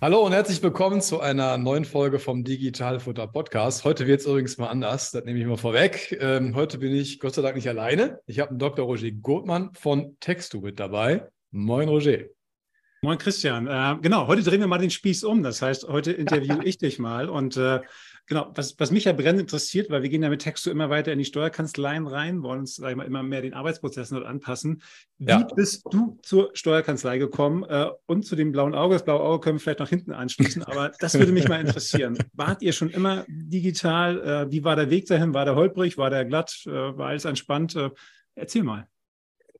Hallo und herzlich willkommen zu einer neuen Folge vom Digitalfutter Podcast. Heute wird es übrigens mal anders, das nehme ich mal vorweg. Ähm, heute bin ich Gott sei Dank nicht alleine. Ich habe einen Dr. Roger Gurtmann von Textu mit dabei. Moin, Roger. Moin, Christian. Äh, genau, heute drehen wir mal den Spieß um. Das heißt, heute interviewe ich dich mal und äh, Genau, was, was mich ja brennend interessiert, weil wir gehen ja mit Texto immer weiter in die Steuerkanzleien rein, wollen uns sag ich mal, immer mehr den Arbeitsprozessen dort anpassen. Wie ja. bist du zur Steuerkanzlei gekommen äh, und zu dem blauen Auge? Das blaue Auge können wir vielleicht noch hinten anschließen, aber das würde mich mal interessieren. Wart ihr schon immer digital? Äh, wie war der Weg dahin? War der holprig? War der glatt? Äh, war alles entspannt? Äh, erzähl mal.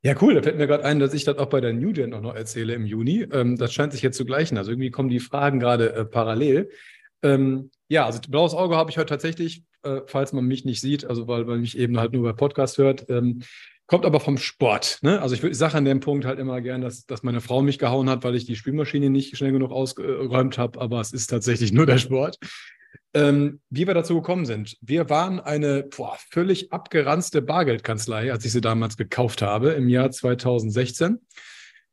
Ja, cool. Da fällt mir gerade ein, dass ich das auch bei der New Gen auch noch erzähle im Juni. Ähm, das scheint sich jetzt zu gleichen. Also irgendwie kommen die Fragen gerade äh, parallel. Ähm, ja, also blaues Auge habe ich heute tatsächlich, äh, falls man mich nicht sieht, also weil man mich eben halt nur bei Podcast hört. Ähm, kommt aber vom Sport. Ne? Also ich, ich sage an dem Punkt halt immer gern, dass, dass meine Frau mich gehauen hat, weil ich die Spülmaschine nicht schnell genug ausgeräumt habe, aber es ist tatsächlich nur der Sport. Ähm, wie wir dazu gekommen sind. Wir waren eine boah, völlig abgeranzte Bargeldkanzlei, als ich sie damals gekauft habe im Jahr 2016.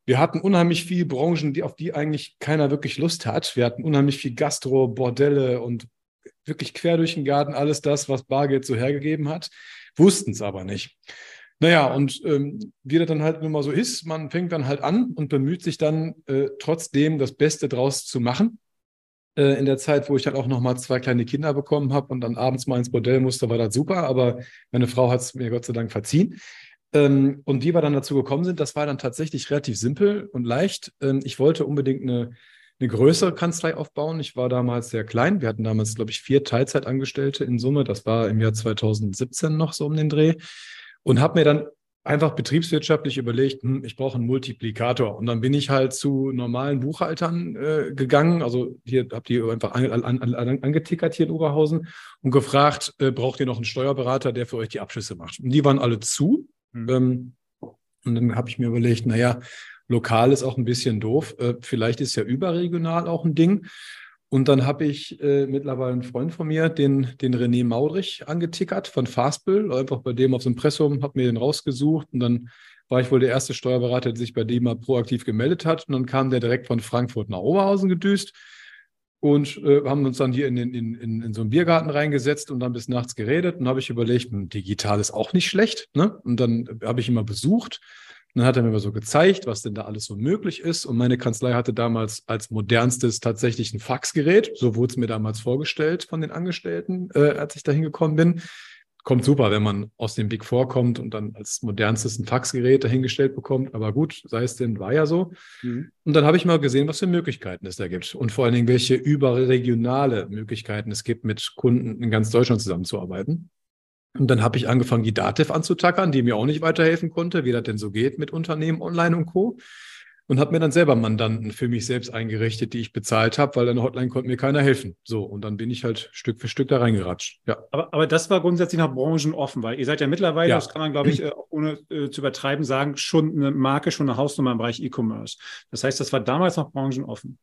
Wir hatten unheimlich viele Branchen, die, auf die eigentlich keiner wirklich Lust hat. Wir hatten unheimlich viel Gastro, Bordelle und wirklich quer durch den Garten alles das, was Bargeld so hergegeben hat, wussten es aber nicht. Naja, und ähm, wie das dann halt nun mal so ist, man fängt dann halt an und bemüht sich dann äh, trotzdem das Beste draus zu machen. Äh, in der Zeit, wo ich dann auch noch mal zwei kleine Kinder bekommen habe und dann abends mal ins Bordell musste, war das super, aber meine Frau hat es mir Gott sei Dank verziehen. Ähm, und wie wir dann dazu gekommen sind, das war dann tatsächlich relativ simpel und leicht. Ähm, ich wollte unbedingt eine, eine größere Kanzlei aufbauen. Ich war damals sehr klein. Wir hatten damals, glaube ich, vier Teilzeitangestellte in Summe. Das war im Jahr 2017 noch so um den Dreh. Und habe mir dann einfach betriebswirtschaftlich überlegt, hm, ich brauche einen Multiplikator. Und dann bin ich halt zu normalen Buchhaltern äh, gegangen. Also hier habt ihr einfach an, an, an, angetickert hier in Oberhausen und gefragt, äh, braucht ihr noch einen Steuerberater, der für euch die Abschlüsse macht? Und die waren alle zu. Mhm. Ähm, und dann habe ich mir überlegt, naja, lokal ist auch ein bisschen doof. Äh, vielleicht ist ja überregional auch ein Ding. Und dann habe ich äh, mittlerweile einen Freund von mir, den, den René Maudrich, angetickert von Fastbill, einfach bei dem auf dem Impressum, habe mir den rausgesucht und dann war ich wohl der erste Steuerberater, der sich bei dem mal proaktiv gemeldet hat. Und dann kam der direkt von Frankfurt nach Oberhausen gedüst und äh, haben uns dann hier in, in, in, in so einen Biergarten reingesetzt und dann bis nachts geredet. Und habe ich überlegt, hm, digital ist auch nicht schlecht. Ne? Und dann habe ich ihn mal besucht. Und dann hat er mir mal so gezeigt, was denn da alles so möglich ist. Und meine Kanzlei hatte damals als modernstes tatsächlich ein Faxgerät. So wurde es mir damals vorgestellt von den Angestellten, äh, als ich da hingekommen bin kommt super, wenn man aus dem Big Four kommt und dann als modernstes ein Faxgerät dahingestellt bekommt. Aber gut, sei es denn, war ja so. Mhm. Und dann habe ich mal gesehen, was für Möglichkeiten es da gibt und vor allen Dingen, welche überregionale Möglichkeiten es gibt, mit Kunden in ganz Deutschland zusammenzuarbeiten. Und dann habe ich angefangen, die Dativ anzutackern, die mir auch nicht weiterhelfen konnte, wie das denn so geht mit Unternehmen online und Co und habe mir dann selber Mandanten für mich selbst eingerichtet, die ich bezahlt habe, weil an der Hotline konnte mir keiner helfen. So, und dann bin ich halt Stück für Stück da reingeratscht. Ja. Aber, aber das war grundsätzlich nach Branchen offen, weil ihr seid ja mittlerweile, ja. das kann man, glaube ich, äh, ohne äh, zu übertreiben, sagen, schon eine Marke, schon eine Hausnummer im Bereich E-Commerce. Das heißt, das war damals noch branchenoffen.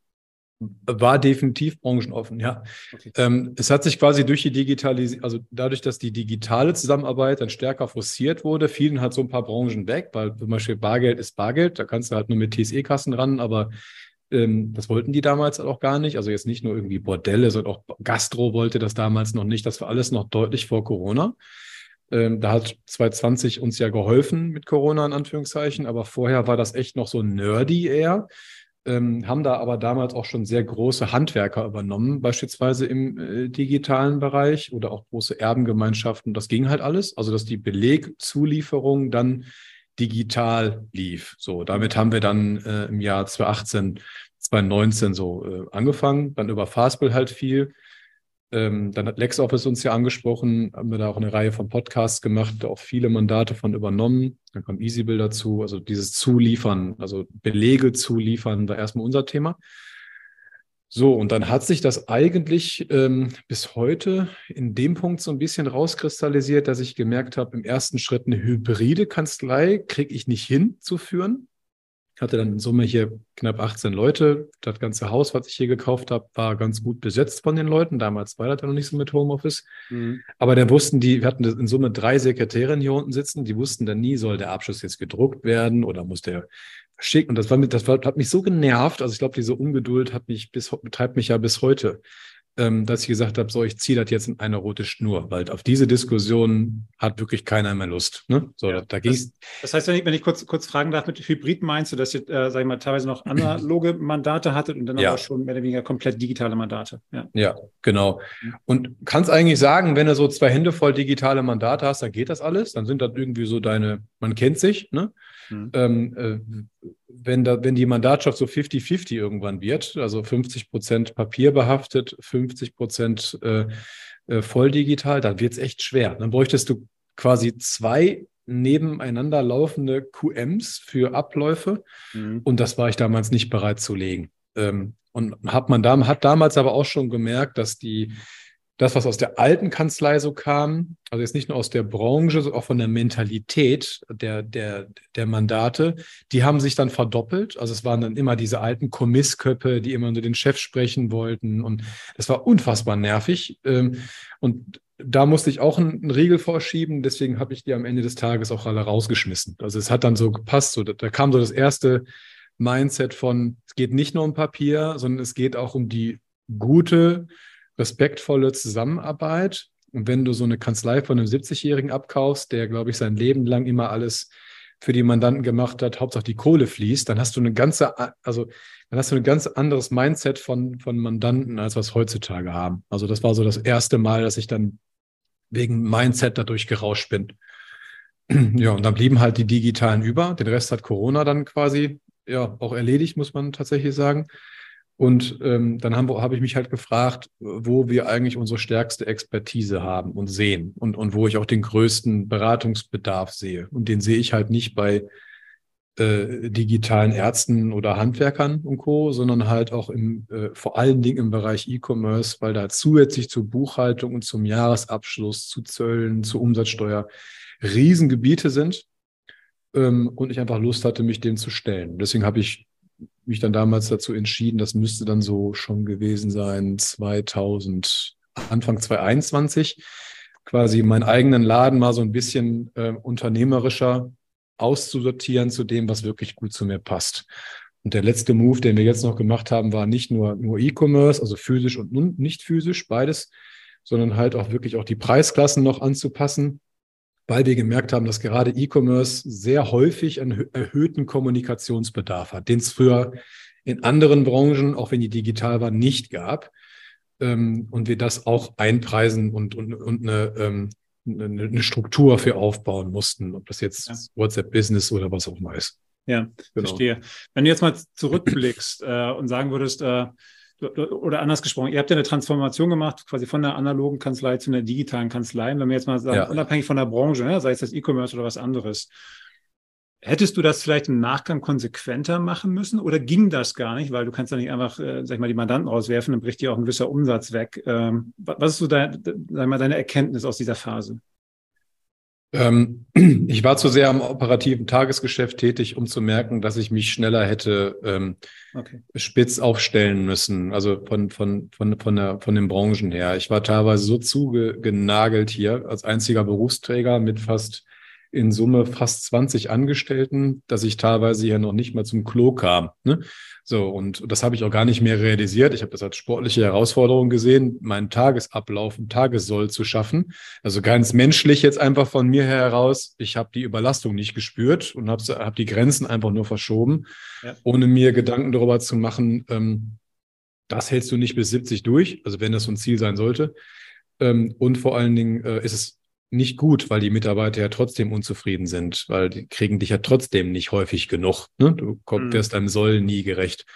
War definitiv branchenoffen, ja. Okay. Ähm, es hat sich quasi durch die Digitalisierung, also dadurch, dass die digitale Zusammenarbeit dann stärker forciert wurde, fielen halt so ein paar Branchen weg, weil zum Beispiel Bargeld ist Bargeld, da kannst du halt nur mit TSE-Kassen ran, aber ähm, das wollten die damals auch gar nicht. Also jetzt nicht nur irgendwie Bordelle, sondern auch Gastro wollte das damals noch nicht. Das war alles noch deutlich vor Corona. Ähm, da hat 2020 uns ja geholfen mit Corona in Anführungszeichen, aber vorher war das echt noch so nerdy eher ähm, haben da aber damals auch schon sehr große Handwerker übernommen, beispielsweise im äh, digitalen Bereich oder auch große Erbengemeinschaften. Das ging halt alles. Also, dass die Belegzulieferung dann digital lief. So, damit haben wir dann äh, im Jahr 2018, 2019 so äh, angefangen, dann über Fastbill halt viel. Ähm, dann hat LexOffice uns ja angesprochen, haben wir da auch eine Reihe von Podcasts gemacht, auch viele Mandate von übernommen. Dann kam EasyBill dazu, also dieses Zuliefern, also Belege zuliefern, war erstmal unser Thema. So, und dann hat sich das eigentlich ähm, bis heute in dem Punkt so ein bisschen rauskristallisiert, dass ich gemerkt habe, im ersten Schritt eine hybride Kanzlei kriege ich nicht hin zu führen. Ich hatte dann in Summe hier knapp 18 Leute. Das ganze Haus, was ich hier gekauft habe, war ganz gut besetzt von den Leuten. Damals war das ja noch nicht so mit Homeoffice. Mhm. Aber dann wussten die, wir hatten in Summe drei Sekretärinnen hier unten sitzen, die wussten dann nie, soll der Abschluss jetzt gedruckt werden oder muss der schick. Und das war das war, hat mich so genervt. Also ich glaube, diese Ungeduld hat mich bis, betreibt mich ja bis heute ähm, dass ich gesagt habe, so, ich ziehe das jetzt in eine rote Schnur, weil auf diese Diskussion hat wirklich keiner mehr Lust. Ne? So, ja, da das, das heißt, wenn ich, wenn ich kurz, kurz fragen darf, mit Hybrid meinst du, dass ihr, äh, sag ich mal, teilweise noch analoge Mandate hattet und dann ja. aber schon mehr oder weniger komplett digitale Mandate? Ja, ja genau. Und kannst eigentlich sagen, wenn du so zwei Hände voll digitale Mandate hast, dann geht das alles. Dann sind das irgendwie so deine, man kennt sich, ne? Mhm. Ähm, äh, wenn, da, wenn die Mandatschaft so 50-50 irgendwann wird, also 50 Prozent papierbehaftet, 50 Prozent äh, äh, voll digital, dann wird es echt schwer. Dann bräuchtest du quasi zwei nebeneinander laufende QMs für Abläufe. Mhm. Und das war ich damals nicht bereit zu legen. Ähm, und hat man da, hat damals aber auch schon gemerkt, dass die das, was aus der alten Kanzlei so kam, also jetzt nicht nur aus der Branche, sondern auch von der Mentalität der, der, der Mandate, die haben sich dann verdoppelt. Also es waren dann immer diese alten Kommissköppe, die immer nur den Chef sprechen wollten. Und das war unfassbar nervig. Ähm, und da musste ich auch einen Riegel vorschieben. Deswegen habe ich die am Ende des Tages auch alle rausgeschmissen. Also es hat dann so gepasst. So, da kam so das erste Mindset von, es geht nicht nur um Papier, sondern es geht auch um die gute, respektvolle Zusammenarbeit. Und wenn du so eine Kanzlei von einem 70-Jährigen abkaufst, der, glaube ich, sein Leben lang immer alles für die Mandanten gemacht hat, Hauptsache die Kohle fließt, dann hast du eine ganze, also dann hast du ein ganz anderes Mindset von, von Mandanten, als was heutzutage haben. Also das war so das erste Mal, dass ich dann wegen Mindset dadurch gerauscht bin. Ja, und dann blieben halt die digitalen über. Den Rest hat Corona dann quasi ja auch erledigt, muss man tatsächlich sagen. Und ähm, dann habe hab ich mich halt gefragt, wo wir eigentlich unsere stärkste Expertise haben und sehen und, und wo ich auch den größten Beratungsbedarf sehe. Und den sehe ich halt nicht bei äh, digitalen Ärzten oder Handwerkern und Co., sondern halt auch im, äh, vor allen Dingen im Bereich E-Commerce, weil da zusätzlich zur Buchhaltung und zum Jahresabschluss, zu Zöllen, zur Umsatzsteuer Riesengebiete sind ähm, und ich einfach Lust hatte, mich dem zu stellen. Deswegen habe ich mich dann damals dazu entschieden, das müsste dann so schon gewesen sein, 2000, Anfang 2021, quasi meinen eigenen Laden mal so ein bisschen äh, unternehmerischer auszusortieren zu dem, was wirklich gut zu mir passt. Und der letzte Move, den wir jetzt noch gemacht haben, war nicht nur, nur E-Commerce, also physisch und nicht physisch, beides, sondern halt auch wirklich auch die Preisklassen noch anzupassen weil wir gemerkt haben, dass gerade E-Commerce sehr häufig einen erhöhten Kommunikationsbedarf hat, den es früher in anderen Branchen, auch wenn die digital waren, nicht gab. Ähm, und wir das auch einpreisen und, und, und eine, ähm, eine, Struktur für aufbauen mussten, ob das jetzt ja. WhatsApp Business oder was auch immer ist. Ja, genau. verstehe. Wenn du jetzt mal zurückblickst äh, und sagen würdest, äh, oder anders gesprochen, ihr habt ja eine Transformation gemacht, quasi von der analogen Kanzlei zu einer digitalen Kanzlei. wenn wir jetzt mal sagen, ja. unabhängig von der Branche, ne, sei es das E-Commerce oder was anderes, hättest du das vielleicht im Nachgang konsequenter machen müssen oder ging das gar nicht, weil du kannst ja nicht einfach, äh, sag ich mal, die Mandanten rauswerfen, dann bricht dir auch ein gewisser Umsatz weg. Ähm, was ist so dein, sag mal, deine Erkenntnis aus dieser Phase? Ähm, ich war zu sehr am operativen Tagesgeschäft tätig, um zu merken, dass ich mich schneller hätte ähm, okay. spitz aufstellen müssen. Also von, von, von, von, der, von den Branchen her. Ich war teilweise so zugenagelt hier als einziger Berufsträger mit fast in Summe fast 20 Angestellten, dass ich teilweise hier noch nicht mal zum Klo kam. Ne? So, und das habe ich auch gar nicht mehr realisiert. Ich habe das als sportliche Herausforderung gesehen, meinen Tagesablauf und Tagessoll zu schaffen. Also ganz menschlich jetzt einfach von mir heraus. Ich habe die Überlastung nicht gespürt und habe hab die Grenzen einfach nur verschoben, ja. ohne mir Gedanken darüber zu machen, ähm, das hältst du nicht bis 70 durch, also wenn das so ein Ziel sein sollte. Ähm, und vor allen Dingen äh, ist es nicht gut, weil die Mitarbeiter ja trotzdem unzufrieden sind, weil die kriegen dich ja trotzdem nicht häufig genug. Ne? Du komm, mhm. wirst deinem Soll nie gerecht.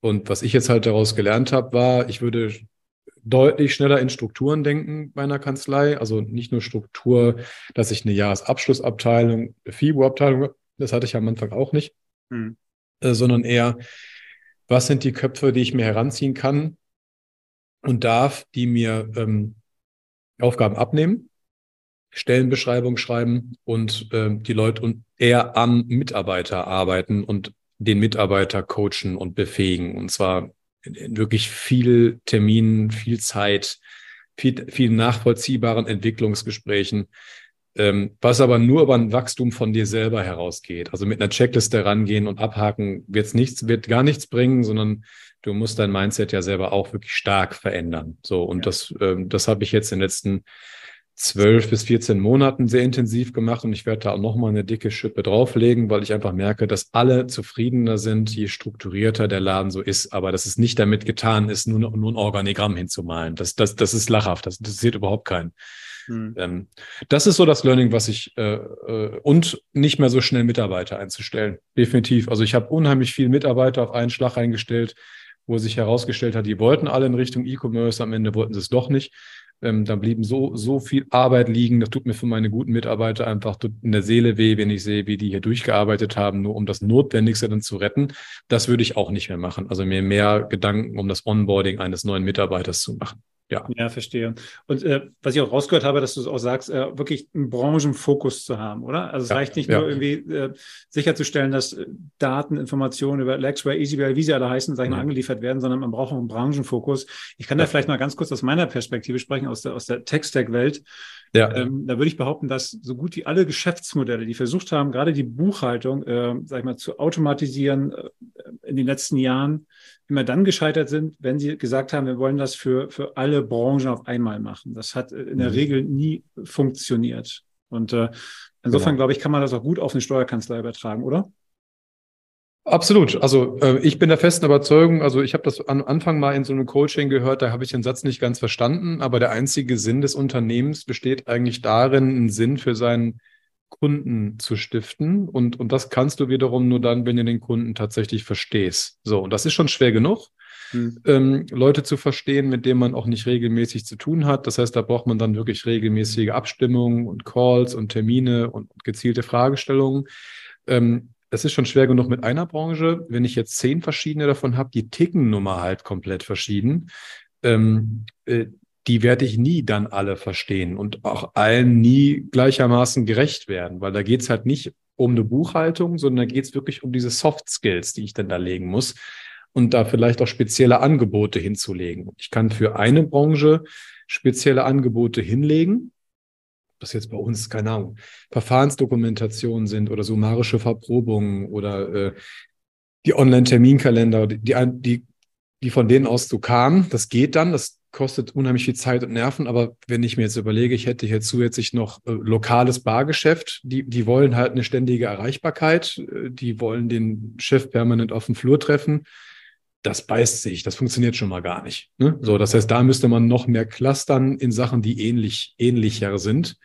Und was ich jetzt halt daraus gelernt habe, war, ich würde deutlich schneller in Strukturen denken bei einer Kanzlei. Also nicht nur Struktur, dass ich eine Jahresabschlussabteilung, FIBO-Abteilung, das hatte ich am Anfang auch nicht, mhm. äh, sondern eher, was sind die Köpfe, die ich mir heranziehen kann und darf, die mir ähm, Aufgaben abnehmen, Stellenbeschreibung schreiben und äh, die Leute und eher an Mitarbeiter arbeiten und den Mitarbeiter coachen und befähigen. Und zwar in, in wirklich viel Terminen, viel Zeit, viel, viel nachvollziehbaren Entwicklungsgesprächen, ähm, was aber nur über ein Wachstum von dir selber herausgeht. Also mit einer Checkliste rangehen und abhaken wird's nichts, wird gar nichts bringen, sondern du musst dein Mindset ja selber auch wirklich stark verändern. So, und ja. das, ähm, das habe ich jetzt in den letzten zwölf bis 14 Monaten sehr intensiv gemacht und ich werde da auch nochmal eine dicke Schippe drauflegen, weil ich einfach merke, dass alle zufriedener sind, je strukturierter der Laden so ist, aber dass es nicht damit getan ist, nur, nur ein Organigramm hinzumalen. Das, das, das ist lachhaft, das interessiert überhaupt keinen. Hm. Ähm, das ist so das Learning, was ich äh, äh, und nicht mehr so schnell Mitarbeiter einzustellen. Definitiv. Also ich habe unheimlich viele Mitarbeiter auf einen Schlag eingestellt, wo sich herausgestellt hat, die wollten alle in Richtung E-Commerce, am Ende wollten sie es doch nicht. Ähm, da blieben so, so viel Arbeit liegen. Das tut mir für meine guten Mitarbeiter einfach in der Seele weh, wenn ich sehe, wie die hier durchgearbeitet haben, nur um das Notwendigste dann zu retten. Das würde ich auch nicht mehr machen. Also mir mehr Gedanken um das Onboarding eines neuen Mitarbeiters zu machen. Ja. ja, verstehe. Und äh, was ich auch rausgehört habe, dass du es auch sagst, äh, wirklich einen Branchenfokus zu haben, oder? Also es ja, reicht nicht ja. nur irgendwie äh, sicherzustellen, dass äh, Daten, Informationen über Lexware, EasyWare, wie sie alle heißen, sag ich mal, mhm. angeliefert werden, sondern man braucht auch einen Branchenfokus. Ich kann da vielleicht mal ganz kurz aus meiner Perspektive sprechen, aus der, aus der Tech-Stack-Welt. Ja. Ähm, da würde ich behaupten, dass so gut wie alle Geschäftsmodelle, die versucht haben, gerade die Buchhaltung, äh, sag ich mal, zu automatisieren äh, in den letzten Jahren, immer dann gescheitert sind, wenn sie gesagt haben, wir wollen das für, für alle Branchen auf einmal machen. Das hat in der mhm. Regel nie funktioniert. Und äh, insofern, genau. glaube ich, kann man das auch gut auf eine Steuerkanzlei übertragen, oder? Absolut. Also äh, ich bin der festen Überzeugung, also ich habe das am Anfang mal in so einem Coaching gehört, da habe ich den Satz nicht ganz verstanden, aber der einzige Sinn des Unternehmens besteht eigentlich darin, einen Sinn für seinen Kunden zu stiften. Und, und das kannst du wiederum nur dann, wenn du den Kunden tatsächlich verstehst. So, und das ist schon schwer genug, hm. ähm, Leute zu verstehen, mit denen man auch nicht regelmäßig zu tun hat. Das heißt, da braucht man dann wirklich regelmäßige Abstimmungen und Calls und Termine und gezielte Fragestellungen. Ähm, das ist schon schwer genug mit einer Branche. Wenn ich jetzt zehn verschiedene davon habe, die ticken nun mal halt komplett verschieden. Ähm, äh, die werde ich nie dann alle verstehen und auch allen nie gleichermaßen gerecht werden, weil da geht es halt nicht um eine Buchhaltung, sondern da geht es wirklich um diese Soft Skills, die ich dann da legen muss und da vielleicht auch spezielle Angebote hinzulegen. Ich kann für eine Branche spezielle Angebote hinlegen, das jetzt bei uns, keine Ahnung, Verfahrensdokumentationen sind oder summarische Verprobungen oder äh, die Online-Terminkalender, die, die, die von denen aus so kamen, das geht dann, das kostet unheimlich viel Zeit und Nerven, aber wenn ich mir jetzt überlege, ich hätte hier zusätzlich noch äh, lokales Bargeschäft, die, die wollen halt eine ständige Erreichbarkeit, äh, die wollen den Chef permanent auf dem Flur treffen. Das beißt sich, das funktioniert schon mal gar nicht. Ne? So, das heißt, da müsste man noch mehr clustern in Sachen, die ähnlich, ähnlicher sind.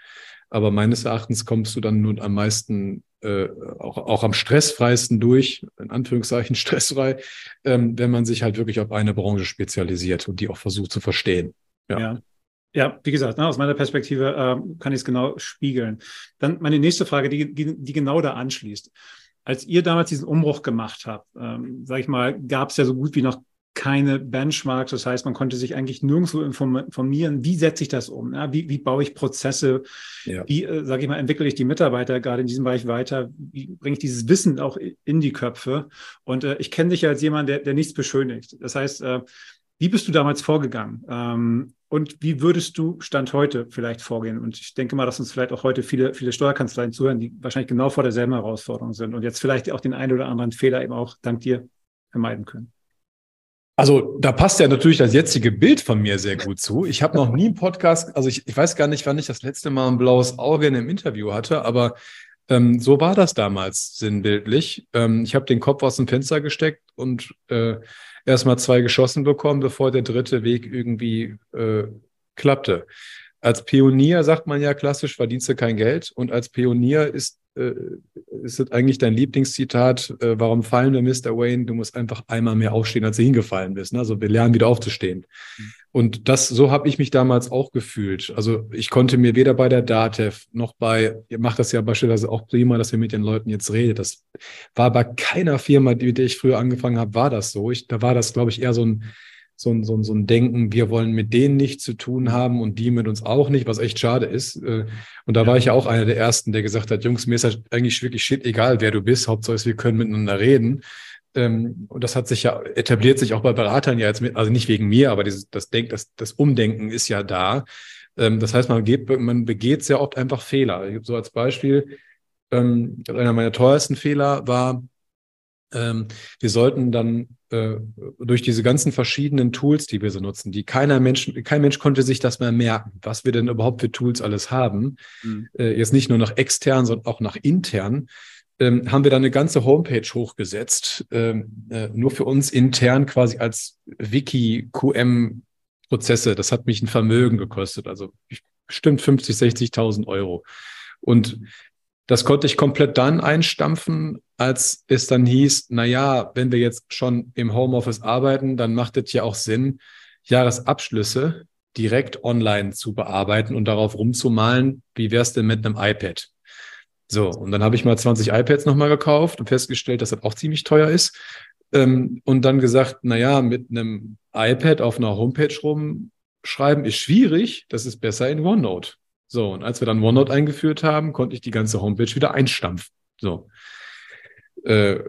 Aber meines Erachtens kommst du dann nun am meisten äh, auch, auch am stressfreisten durch, in Anführungszeichen stressfrei, ähm, wenn man sich halt wirklich auf eine Branche spezialisiert und die auch versucht zu verstehen. Ja. ja. ja wie gesagt, ne, aus meiner Perspektive äh, kann ich es genau spiegeln. Dann meine nächste Frage, die, die, die genau da anschließt. Als ihr damals diesen Umbruch gemacht habt, ähm, sage ich mal, gab es ja so gut wie noch keine Benchmarks. Das heißt, man konnte sich eigentlich nirgendwo informieren, wie setze ich das um? Ja, wie, wie baue ich Prozesse? Ja. Wie, äh, sage ich mal, entwickle ich die Mitarbeiter gerade in diesem Bereich weiter? Wie bringe ich dieses Wissen auch in die Köpfe? Und äh, ich kenne dich ja als jemand, der, der nichts beschönigt. Das heißt, äh, wie bist du damals vorgegangen? Ähm, und wie würdest du Stand heute vielleicht vorgehen? Und ich denke mal, dass uns vielleicht auch heute viele, viele Steuerkanzleien zuhören, die wahrscheinlich genau vor derselben Herausforderung sind und jetzt vielleicht auch den einen oder anderen Fehler eben auch dank dir vermeiden können. Also da passt ja natürlich das jetzige Bild von mir sehr gut zu. Ich habe noch nie einen Podcast, also ich, ich weiß gar nicht, wann ich das letzte Mal ein blaues Auge in einem Interview hatte, aber ähm, so war das damals sinnbildlich. Ähm, ich habe den Kopf aus dem Fenster gesteckt und äh, erstmal zwei geschossen bekommen, bevor der dritte Weg irgendwie äh, klappte. Als Pionier sagt man ja klassisch, verdienst du kein Geld. Und als Pionier ist äh, ist das eigentlich dein Lieblingszitat? Äh, warum fallen wir, Mr. Wayne? Du musst einfach einmal mehr aufstehen, als du hingefallen bist. Ne? Also wir lernen wieder aufzustehen. Mhm. Und das, so habe ich mich damals auch gefühlt. Also ich konnte mir weder bei der DATEV noch bei, ihr macht das ja beispielsweise auch prima, dass wir mit den Leuten jetzt reden. Das war bei keiner Firma, mit der ich früher angefangen habe, war das so. Ich, da war das, glaube ich, eher so ein so ein, so, ein, so ein Denken, wir wollen mit denen nichts zu tun haben und die mit uns auch nicht, was echt schade ist. Äh, und da ja. war ich ja auch einer der Ersten, der gesagt hat, Jungs, mir ist halt eigentlich wirklich shit egal, wer du bist, Hauptsache ist, wir können miteinander reden. Ähm, und das hat sich ja, etabliert sich auch bei Beratern ja jetzt mit, also nicht wegen mir, aber dieses, das Denk, das, das Umdenken ist ja da. Ähm, das heißt, man, geht, man begeht sehr oft einfach Fehler. So als Beispiel, ähm, einer meiner teuersten Fehler war, ähm, wir sollten dann äh, durch diese ganzen verschiedenen Tools, die wir so nutzen, die keiner Mensch, kein Mensch konnte sich das mehr merken, was wir denn überhaupt für Tools alles haben. Mhm. Äh, jetzt nicht nur nach extern, sondern auch nach intern. Ähm, haben wir dann eine ganze Homepage hochgesetzt, ähm, äh, nur für uns intern quasi als Wiki-QM-Prozesse. Das hat mich ein Vermögen gekostet, also bestimmt 50, 60.000 Euro. Und das konnte ich komplett dann einstampfen, als es dann hieß, na ja, wenn wir jetzt schon im Homeoffice arbeiten, dann macht es ja auch Sinn, Jahresabschlüsse direkt online zu bearbeiten und darauf rumzumalen, wie wär's denn mit einem iPad? So, und dann habe ich mal 20 iPads nochmal gekauft und festgestellt, dass das auch ziemlich teuer ist. Ähm, und dann gesagt, na ja, mit einem iPad auf einer Homepage rumschreiben ist schwierig, das ist besser in OneNote. So, und als wir dann OneNote eingeführt haben, konnte ich die ganze Homepage wieder einstampfen. So. Äh,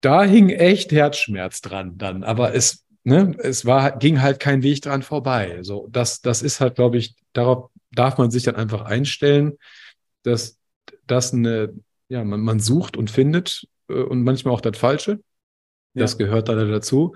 da hing echt Herzschmerz dran dann, aber es, ne, es war, ging halt kein Weg dran vorbei. So, das, das ist halt, glaube ich, darauf darf man sich dann einfach einstellen, dass das eine, ja, man, man sucht und findet äh, und manchmal auch das Falsche. Das ja. gehört da dazu.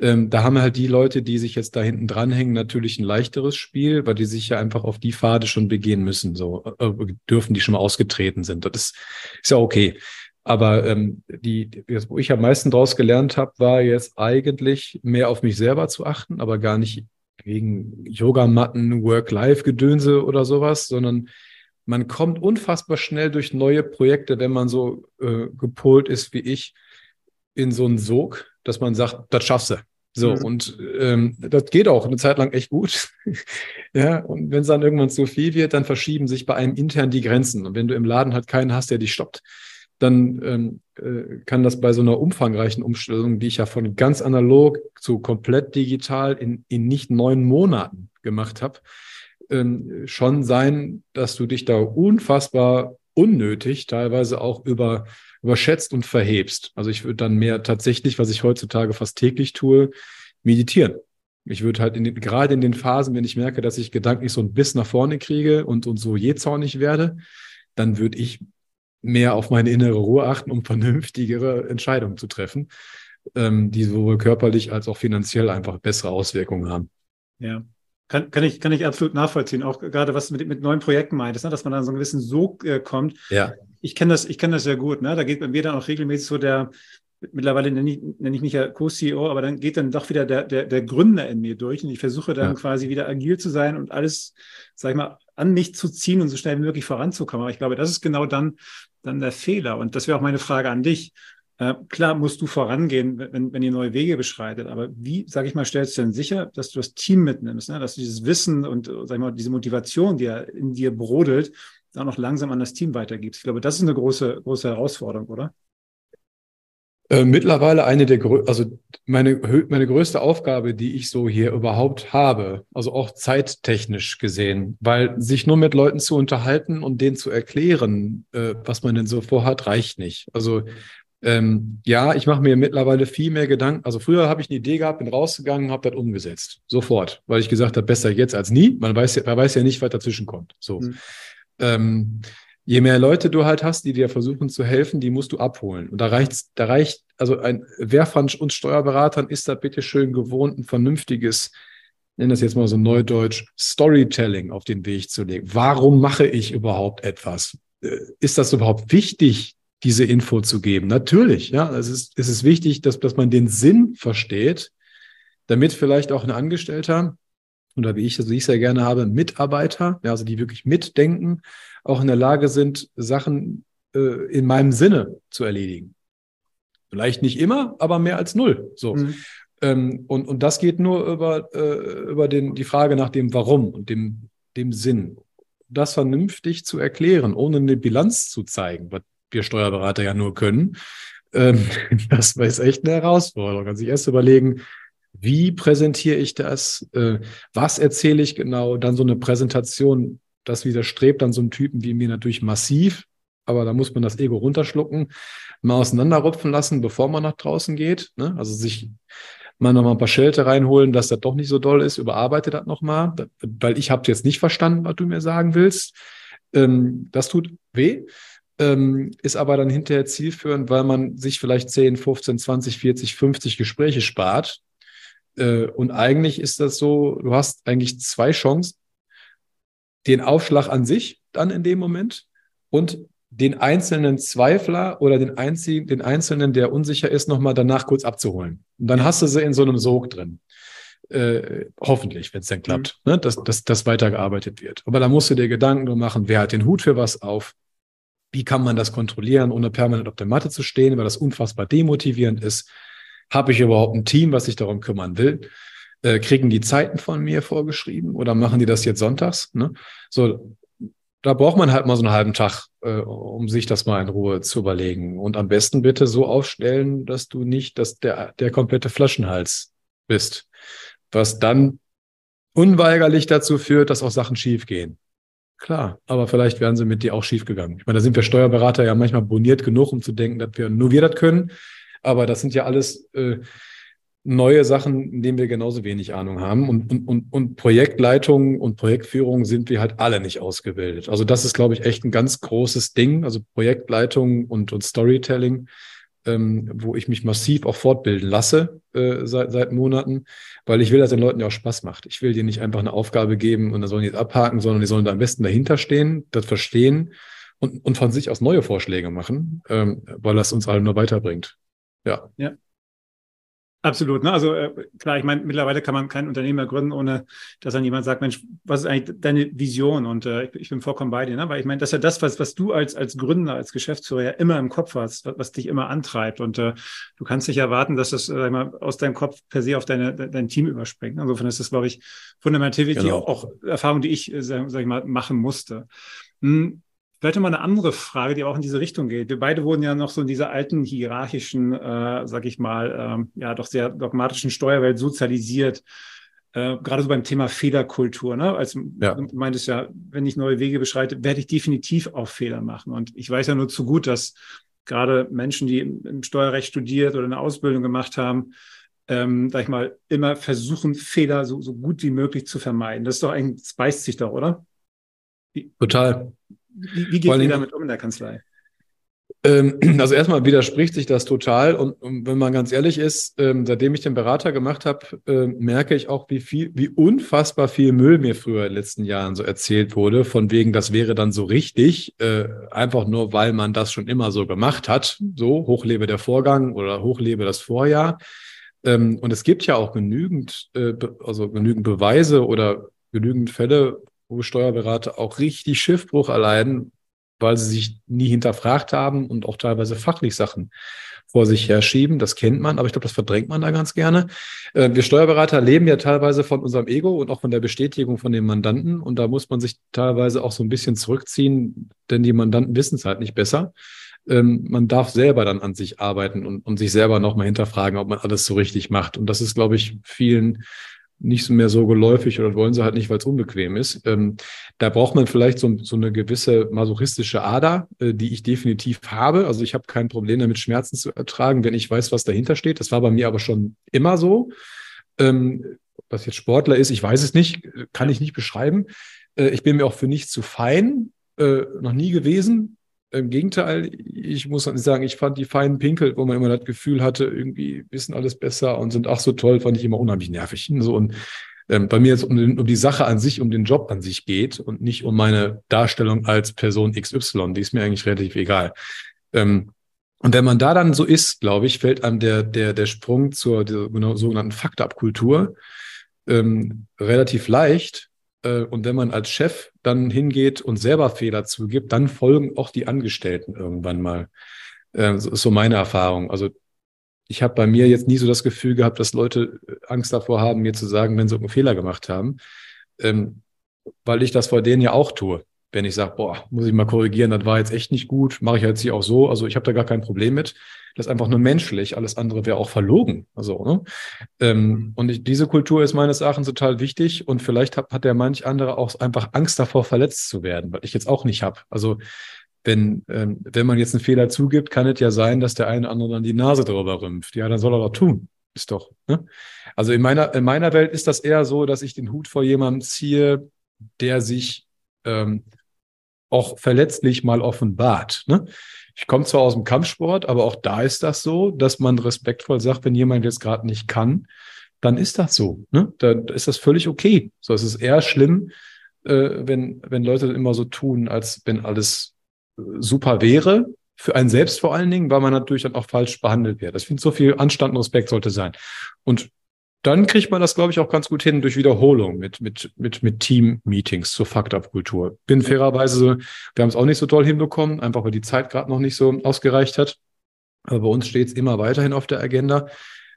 Ähm, da haben halt die Leute, die sich jetzt da hinten dranhängen, natürlich ein leichteres Spiel, weil die sich ja einfach auf die Pfade schon begehen müssen, so äh, dürfen, die schon mal ausgetreten sind. Das ist, ist ja okay. Aber ähm, die, das, wo ich am meisten draus gelernt habe, war jetzt eigentlich mehr auf mich selber zu achten, aber gar nicht wegen Yogamatten, Work-Life-Gedönse oder sowas, sondern man kommt unfassbar schnell durch neue Projekte, wenn man so äh, gepolt ist wie ich, in so einen Sog, dass man sagt, das schaffst du. So, mhm. und ähm, das geht auch eine Zeit lang echt gut. ja, und wenn es dann irgendwann zu viel wird, dann verschieben sich bei einem intern die Grenzen. Und wenn du im Laden halt keinen hast, der dich stoppt, dann ähm, äh, kann das bei so einer umfangreichen Umstellung, die ich ja von ganz analog zu komplett digital in, in nicht neun Monaten gemacht habe, ähm, schon sein, dass du dich da unfassbar unnötig teilweise auch über überschätzt und verhebst. Also ich würde dann mehr tatsächlich, was ich heutzutage fast täglich tue, meditieren. Ich würde halt in den, gerade in den Phasen, wenn ich merke, dass ich gedanklich so ein Biss nach vorne kriege und, und so jähzornig werde, dann würde ich mehr auf meine innere Ruhe achten, um vernünftigere Entscheidungen zu treffen, ähm, die sowohl körperlich als auch finanziell einfach bessere Auswirkungen haben. Ja. Kann, kann, ich, kann ich absolut nachvollziehen, auch gerade was mit, mit neuen Projekten meintest, ne? dass man dann so einen gewissen Sog äh, kommt. Ja. Ich kenne das, ich kenne das sehr gut. Ne? Da geht bei mir dann auch regelmäßig so der, mittlerweile nenne ich, nenne ich mich ja Co-CEO, aber dann geht dann doch wieder der, der, der Gründer in mir durch und ich versuche dann ja. quasi wieder agil zu sein und alles, sag ich mal, an mich zu ziehen und so schnell wie möglich voranzukommen. Aber ich glaube, das ist genau dann, dann der Fehler. Und das wäre auch meine Frage an dich. Äh, klar musst du vorangehen, wenn, wenn ihr neue Wege beschreitet, aber wie, sage ich mal, stellst du denn sicher, dass du das Team mitnimmst, ne? dass du dieses Wissen und, sag ich mal, diese Motivation, die ja in dir brodelt, dann auch langsam an das Team weitergibst? Ich glaube, das ist eine große, große Herausforderung, oder? Äh, mittlerweile eine der also meine, meine größte Aufgabe, die ich so hier überhaupt habe, also auch zeittechnisch gesehen, weil sich nur mit Leuten zu unterhalten und denen zu erklären, äh, was man denn so vorhat, reicht nicht. Also ähm, ja, ich mache mir mittlerweile viel mehr Gedanken. Also früher habe ich eine Idee gehabt, bin rausgegangen, habe das umgesetzt. Sofort, weil ich gesagt habe, besser jetzt als nie. Man weiß ja, man weiß ja nicht, was dazwischen kommt. So. Mhm. Ähm, je mehr Leute du halt hast, die dir versuchen zu helfen, die musst du abholen. Und da reicht, da reicht, also ein, wer von uns Steuerberatern ist da bitte schön gewohnt, ein vernünftiges, nenne das jetzt mal so neudeutsch, Storytelling auf den Weg zu legen. Warum mache ich überhaupt etwas? Äh, ist das überhaupt wichtig, diese Info zu geben. Natürlich, ja, es ist, es ist wichtig, dass, dass man den Sinn versteht, damit vielleicht auch ein Angestellter oder wie ich, also ich sehr gerne habe, Mitarbeiter, ja, also die wirklich mitdenken, auch in der Lage sind, Sachen äh, in meinem Sinne zu erledigen. Vielleicht nicht immer, aber mehr als null. So. Mhm. Ähm, und, und das geht nur über, äh, über den, die Frage nach dem Warum und dem, dem Sinn. Das vernünftig zu erklären, ohne eine Bilanz zu zeigen, was wir Steuerberater ja nur können. Ähm, das ist echt eine Herausforderung. Man kann sich erst überlegen, wie präsentiere ich das? Äh, was erzähle ich genau? Dann so eine Präsentation, das widerstrebt dann so einem Typen wie mir natürlich massiv. Aber da muss man das Ego runterschlucken, mal auseinanderrupfen lassen, bevor man nach draußen geht. Ne? Also sich mal noch mal ein paar Schelte reinholen, dass das doch nicht so doll ist. Überarbeite das noch mal, weil ich habe jetzt nicht verstanden, was du mir sagen willst. Ähm, das tut weh ähm, ist aber dann hinterher zielführend, weil man sich vielleicht 10, 15, 20, 40, 50 Gespräche spart. Äh, und eigentlich ist das so, du hast eigentlich zwei Chancen. Den Aufschlag an sich dann in dem Moment und den einzelnen Zweifler oder den einzigen, den einzelnen, der unsicher ist, nochmal danach kurz abzuholen. Und dann hast du sie in so einem Sog drin. Äh, hoffentlich, wenn es dann klappt, mhm. ne, dass, dass, dass weitergearbeitet wird. Aber da musst du dir Gedanken drum machen, wer hat den Hut für was auf, wie kann man das kontrollieren, ohne permanent auf der Matte zu stehen, weil das unfassbar demotivierend ist? Habe ich überhaupt ein Team, was sich darum kümmern will? Äh, kriegen die Zeiten von mir vorgeschrieben oder machen die das jetzt sonntags? Ne? So, da braucht man halt mal so einen halben Tag, äh, um sich das mal in Ruhe zu überlegen. Und am besten bitte so aufstellen, dass du nicht dass der, der komplette Flaschenhals bist, was dann unweigerlich dazu führt, dass auch Sachen schiefgehen. Klar, aber vielleicht wären sie mit dir auch schiefgegangen. Ich meine, da sind wir Steuerberater ja manchmal boniert genug, um zu denken, dass wir nur wir das können. Aber das sind ja alles äh, neue Sachen, in denen wir genauso wenig Ahnung haben. Und, und, und, und Projektleitung und Projektführung sind wir halt alle nicht ausgebildet. Also das ist, glaube ich, echt ein ganz großes Ding. Also Projektleitung und, und Storytelling ähm, wo ich mich massiv auch fortbilden lasse äh, seit, seit Monaten, weil ich will, dass den Leuten ja auch Spaß macht. Ich will denen nicht einfach eine Aufgabe geben und dann sollen die es abhaken, sondern die sollen da am besten dahinter stehen, das verstehen und, und von sich aus neue Vorschläge machen, ähm, weil das uns allen nur weiterbringt. Ja. Ja. Absolut. Ne? Also äh, klar, ich meine, mittlerweile kann man kein Unternehmer gründen, ohne dass dann jemand sagt, Mensch, was ist eigentlich deine Vision? Und äh, ich, ich, bin vollkommen bei dir, ne? weil ich meine, das ist ja das, was, was du als, als Gründer, als Geschäftsführer ja immer im Kopf hast, was, was dich immer antreibt. Und äh, du kannst nicht erwarten, dass das äh, mal, aus deinem Kopf per se auf deine, dein Team überspringt. Insofern ist das, glaube ich, fundamental genau. auch, auch Erfahrung, die ich, äh, sag, sag ich mal, machen musste. Hm, Vielleicht mal eine andere Frage, die auch in diese Richtung geht. Wir beide wurden ja noch so in dieser alten hierarchischen, äh, sag ich mal, ähm, ja doch sehr dogmatischen Steuerwelt sozialisiert. Äh, gerade so beim Thema Fehlerkultur. Ne? Als ja. du meintest ja, wenn ich neue Wege beschreite, werde ich definitiv auch Fehler machen. Und ich weiß ja nur zu gut, dass gerade Menschen, die im, im Steuerrecht studiert oder eine Ausbildung gemacht haben, ähm, sag ich mal, immer versuchen, Fehler so, so gut wie möglich zu vermeiden. Das ist doch eigentlich, das beißt sich doch, oder? Total. Wie, wie geht ihr damit um in der Kanzlei? Ähm, also erstmal widerspricht sich das total und, und wenn man ganz ehrlich ist, ähm, seitdem ich den Berater gemacht habe, äh, merke ich auch, wie viel, wie unfassbar viel Müll mir früher in den letzten Jahren so erzählt wurde, von wegen, das wäre dann so richtig, äh, einfach nur, weil man das schon immer so gemacht hat, so hochlebe der Vorgang oder hochlebe das Vorjahr. Ähm, und es gibt ja auch genügend, äh, also genügend Beweise oder genügend Fälle, wo Steuerberater auch richtig Schiffbruch erleiden, weil sie sich nie hinterfragt haben und auch teilweise fachlich Sachen vor sich herschieben. Das kennt man, aber ich glaube, das verdrängt man da ganz gerne. Äh, wir Steuerberater leben ja teilweise von unserem Ego und auch von der Bestätigung von den Mandanten. Und da muss man sich teilweise auch so ein bisschen zurückziehen, denn die Mandanten wissen es halt nicht besser. Ähm, man darf selber dann an sich arbeiten und, und sich selber nochmal hinterfragen, ob man alles so richtig macht. Und das ist, glaube ich, vielen nicht mehr so geläufig oder wollen sie halt nicht, weil es unbequem ist. Ähm, da braucht man vielleicht so, so eine gewisse masochistische Ader, äh, die ich definitiv habe. Also ich habe kein Problem damit, Schmerzen zu ertragen, wenn ich weiß, was dahinter steht. Das war bei mir aber schon immer so. Ähm, was jetzt Sportler ist, ich weiß es nicht, kann ich nicht beschreiben. Äh, ich bin mir auch für nichts zu fein, äh, noch nie gewesen. Im Gegenteil, ich muss sagen, ich fand die feinen Pinkel, wo man immer das Gefühl hatte, irgendwie wissen alles besser und sind auch so toll, fand ich immer unheimlich nervig. So und ähm, bei mir jetzt um, um, die Sache an sich, um den Job an sich geht und nicht um meine Darstellung als Person XY, die ist mir eigentlich relativ egal. Ähm, und wenn man da dann so ist, glaube ich, fällt einem der, der, der Sprung zur der, genau, sogenannten Fakt-Up-Kultur ähm, relativ leicht, und wenn man als Chef dann hingeht und selber Fehler zugibt, dann folgen auch die Angestellten irgendwann mal. Äh, das ist so meine Erfahrung. Also ich habe bei mir jetzt nie so das Gefühl gehabt, dass Leute äh, Angst davor haben, mir zu sagen, wenn sie einen Fehler gemacht haben, ähm, weil ich das vor denen ja auch tue. Wenn ich sage, boah, muss ich mal korrigieren, das war jetzt echt nicht gut, mache ich jetzt hier auch so. Also ich habe da gar kein Problem mit. Das ist einfach nur menschlich. Alles andere wäre auch verlogen. Also, ne? ähm, mhm. und ich, diese Kultur ist meines Erachtens total wichtig. Und vielleicht hat, hat der manch andere auch einfach Angst davor, verletzt zu werden, weil ich jetzt auch nicht habe. Also wenn, ähm, wenn man jetzt einen Fehler zugibt, kann es ja sein, dass der eine oder andere dann die Nase drüber rümpft. Ja, dann soll er doch tun. Ist doch. Ne? Also in meiner, in meiner Welt ist das eher so, dass ich den Hut vor jemandem ziehe, der sich ähm, auch verletzlich mal offenbart. Ne? Ich komme zwar aus dem Kampfsport, aber auch da ist das so, dass man respektvoll sagt, wenn jemand jetzt gerade nicht kann, dann ist das so. Ne? Da ist das völlig okay. So, es ist eher schlimm, äh, wenn, wenn Leute immer so tun, als wenn alles super wäre, für einen selbst vor allen Dingen, weil man natürlich dann auch falsch behandelt wird. Das finde so viel Anstand und Respekt sollte sein. Und dann kriegt man das, glaube ich, auch ganz gut hin durch Wiederholung mit, mit, mit, mit Team-Meetings zur Fakt-Up-Kultur. Bin fairerweise, wir haben es auch nicht so toll hinbekommen, einfach weil die Zeit gerade noch nicht so ausgereicht hat. Aber bei uns steht es immer weiterhin auf der Agenda.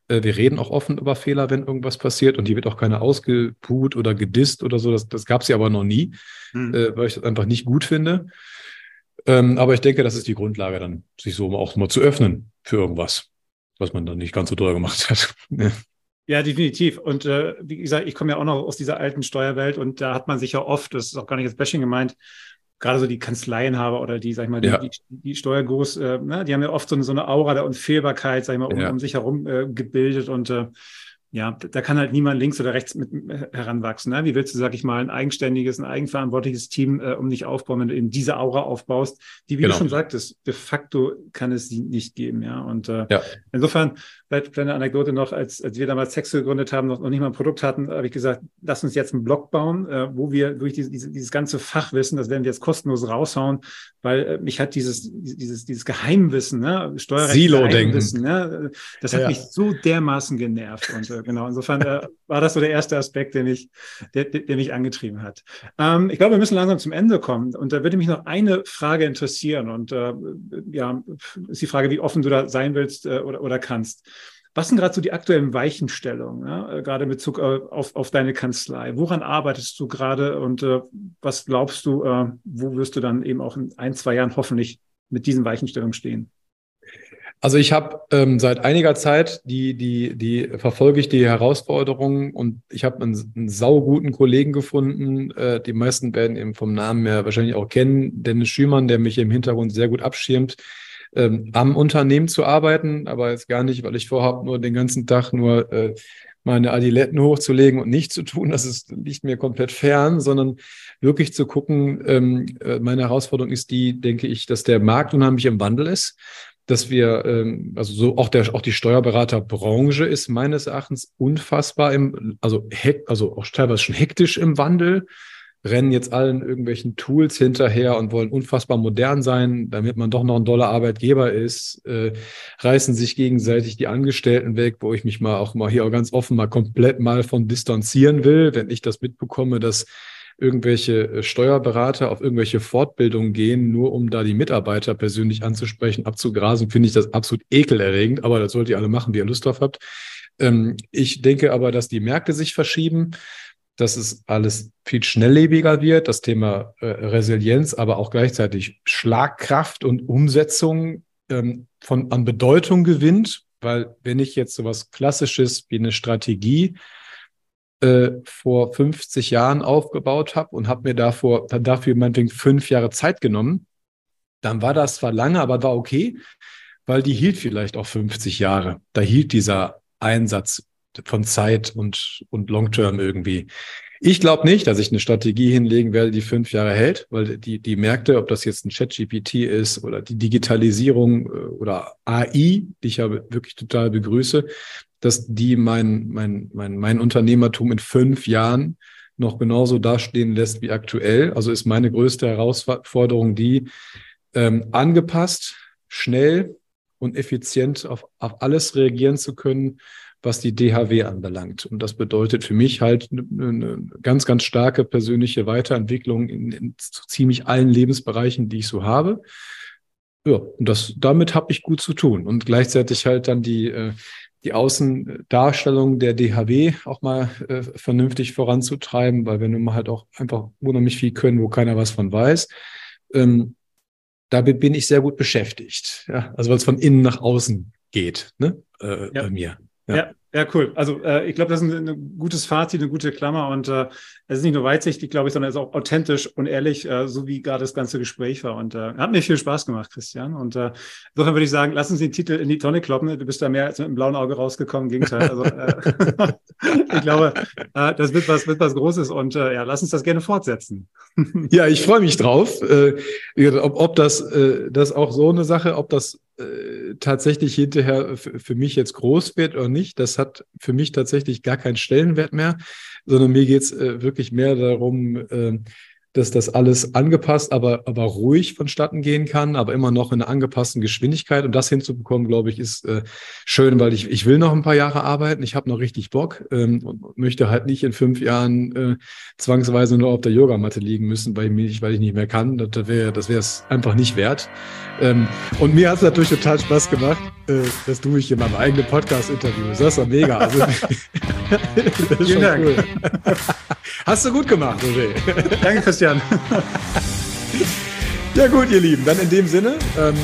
Äh, wir reden auch offen über Fehler, wenn irgendwas passiert und die wird auch keiner ausgeput oder gedisst oder so. Das, das gab es ja aber noch nie, hm. Äh, weil ich das einfach nicht gut finde. Ähm, aber ich denke, das ist die Grundlage, dann sich so auch mal zu öffnen für irgendwas, was man dann nicht ganz so teuer gemacht hat. Ja, definitiv. Und äh, wie gesagt, ich komme ja auch noch aus dieser alten Steuerwelt und da hat man sich ja oft, das ist auch gar nicht als Bashing gemeint, gerade so die Kanzleienhaber oder die, sag ich mal, ja. die, die, Steuergurus, äh, ne, die haben ja oft so eine, so eine Aura der Unfehlbarkeit, sag ich mal, um, ja. um sich herum äh, gebildet und äh, ja, da kann halt niemand links oder rechts mit heranwachsen. Ne? Wie willst du, sag ich mal, ein eigenständiges, ein eigenverantwortliches Team äh, um dich aufbauen, wenn du eben diese Aura aufbaust, die, wie genau. du schon sagtest, de facto kann es sie nicht geben. Ja, und äh, ja. insofern, vielleicht kleine Anekdote noch, als, als wir damals Sex gegründet haben, noch, noch nicht mal ein Produkt hatten, habe ich gesagt, lass uns jetzt einen Blog bauen, äh, wo wir durch diese, diese, dieses ganze Fachwissen, das werden wir jetzt kostenlos raushauen, weil äh, mich hat dieses, dieses, dieses Geheimwissen, ne, Steuerrecht Silo-Denken, ne, das hat ja. mich so dermaßen genervt und äh, genau. Insofern äh, war das so der erste Aspekt, den ich, der, der mich angetrieben hat. Ähm, ich glaube, wir müssen langsam zum Ende kommen. Und da würde mich noch eine Frage interessieren. Und äh, ja, ist die Frage, wie offen du da sein willst äh, oder, oder kannst. Was sind gerade so die aktuellen Weichenstellungen? Äh, gerade in Bezug äh, auf, auf deine Kanzlei? Woran arbeitest du gerade und äh, was glaubst du, äh, wo wirst du dann eben auch in ein, zwei Jahren hoffentlich mit diesen Weichenstellungen stehen? Also ich habe ähm, seit einiger Zeit die, die, die verfolge ich die Herausforderungen und ich habe einen, einen sauguten Kollegen gefunden. Äh, die meisten werden eben vom Namen her wahrscheinlich auch kennen, Dennis Schümann, der mich im Hintergrund sehr gut abschirmt, ähm, am Unternehmen zu arbeiten, aber jetzt gar nicht, weil ich vorhabe, nur den ganzen Tag nur äh, meine Adiletten hochzulegen und nicht zu tun. Das ist, liegt mir komplett fern, sondern wirklich zu gucken, ähm, äh, meine Herausforderung ist die, denke ich, dass der Markt unheimlich im Wandel ist dass wir, ähm, also so auch der, auch die Steuerberaterbranche ist meines Erachtens unfassbar im, also hek, also auch teilweise schon hektisch im Wandel, rennen jetzt allen irgendwelchen Tools hinterher und wollen unfassbar modern sein, damit man doch noch ein doller Arbeitgeber ist, äh, reißen sich gegenseitig die Angestellten weg, wo ich mich mal auch mal hier auch ganz offen mal komplett mal von distanzieren will, wenn ich das mitbekomme, dass irgendwelche äh, Steuerberater auf irgendwelche Fortbildungen gehen, nur um da die Mitarbeiter persönlich anzusprechen, abzugrasen, finde ich das absolut ekelerregend. Aber das sollt ihr alle machen, wie ihr Lust drauf habt. Ähm, ich denke aber, dass die Märkte sich verschieben, dass es alles viel schnelllebiger wird, das Thema äh, Resilienz, aber auch gleichzeitig Schlagkraft und Umsetzung ähm, von, an Bedeutung gewinnt. Weil wenn ich jetzt so was Klassisches wie eine Strategie äh, vor 50 Jahren aufgebaut habe und habe mir davor, dafür meinetwegen fünf Jahre Zeit genommen, dann war das zwar lange, aber war okay, weil die hielt vielleicht auch 50 Jahre. Da hielt dieser Einsatz von Zeit und, und Long-Term irgendwie. Ich glaube nicht, dass ich eine Strategie hinlegen werde, die fünf Jahre hält, weil die, die Märkte, ob das jetzt ein Chat-GPT ist oder die Digitalisierung äh, oder AI, die ich ja wirklich total begrüße, dass die mein, mein, mein, mein Unternehmertum in fünf Jahren noch genauso dastehen lässt wie aktuell. Also ist meine größte Herausforderung die, ähm, angepasst, schnell und effizient auf, auf alles reagieren zu können, was die DHW anbelangt. Und das bedeutet für mich halt eine, ganz, ganz starke persönliche Weiterentwicklung in, in ziemlich allen Lebensbereichen, die ich so habe. Ja, und das, damit habe ich gut zu tun. Und gleichzeitig halt dann die, äh, die Außendarstellung der DHW auch mal äh, vernünftig voranzutreiben, weil wir nun mal halt auch einfach unheimlich viel können, wo keiner was von weiß. Ähm, damit bin ich sehr gut beschäftigt. Ja? Also weil es von innen nach außen geht, ne? Äh, ja. bei mir. Ja. ja. Ja, cool. Also äh, ich glaube, das ist ein, ein, gutes Fazit, eine gute Klammer und äh, es ist nicht nur weitsichtig, glaube ich, sondern es ist auch authentisch und ehrlich, äh, so wie gerade das ganze Gespräch war. Und äh, hat mir viel Spaß gemacht, Christian. Und äh, insofern würde ich sagen, lass uns den Titel in die Tonne kloppen. Du bist da mehr als mit einem blauen Auge rausgekommen, Gegenteil. Also äh, ich glaube, äh, das wird was, wird was Großes und äh, ja, lass uns das gerne fortsetzen. ja, ich freue mich drauf. Äh, ob, ob das, äh, das auch so eine Sache, ob das äh, tatsächlich hinterher für mich jetzt groß wird oder nicht, das hat für mich tatsächlich gar keinen Stellenwert mehr, sondern mir geht es äh, wirklich mehr darum, äh, dass das alles angepasst, aber, aber ruhig vonstatten gehen kann, aber immer noch in einer angepassten Geschwindigkeit. Und das hinzubekommen, glaube ich, ist äh, schön, weil ich, ich will noch ein paar Jahre arbeiten. Ich habe noch richtig Bock ähm, und möchte halt nicht in fünf Jahren äh, zwangsweise nur auf der Yogamatte liegen müssen, weil ich, mich, weil ich nicht mehr kann. Das wäre das wäre es einfach nicht wert. Ähm, und mir hat es natürlich total Spaß gemacht, äh, dass du mich in meinem eigenen Podcast interviewst. Das war mega. Also, Vielen Dank. Cool. Hast du gut gemacht, Roger. Danke, Christian. ja gut, ihr Lieben, dann in dem Sinne, ähm,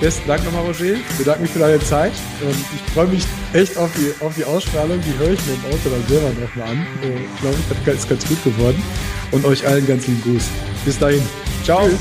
besten Dank nochmal, Roger. Ich bedanke mich für deine Zeit. Ähm, ich freue mich echt auf die, auf die Ausstrahlung. Die höre ich mir im Auto dann selber nochmal an. Äh, ich glaube, das ist ganz gut geworden. Und euch allen ganz lieben Gruß. Bis dahin. Ciao. Tschüss.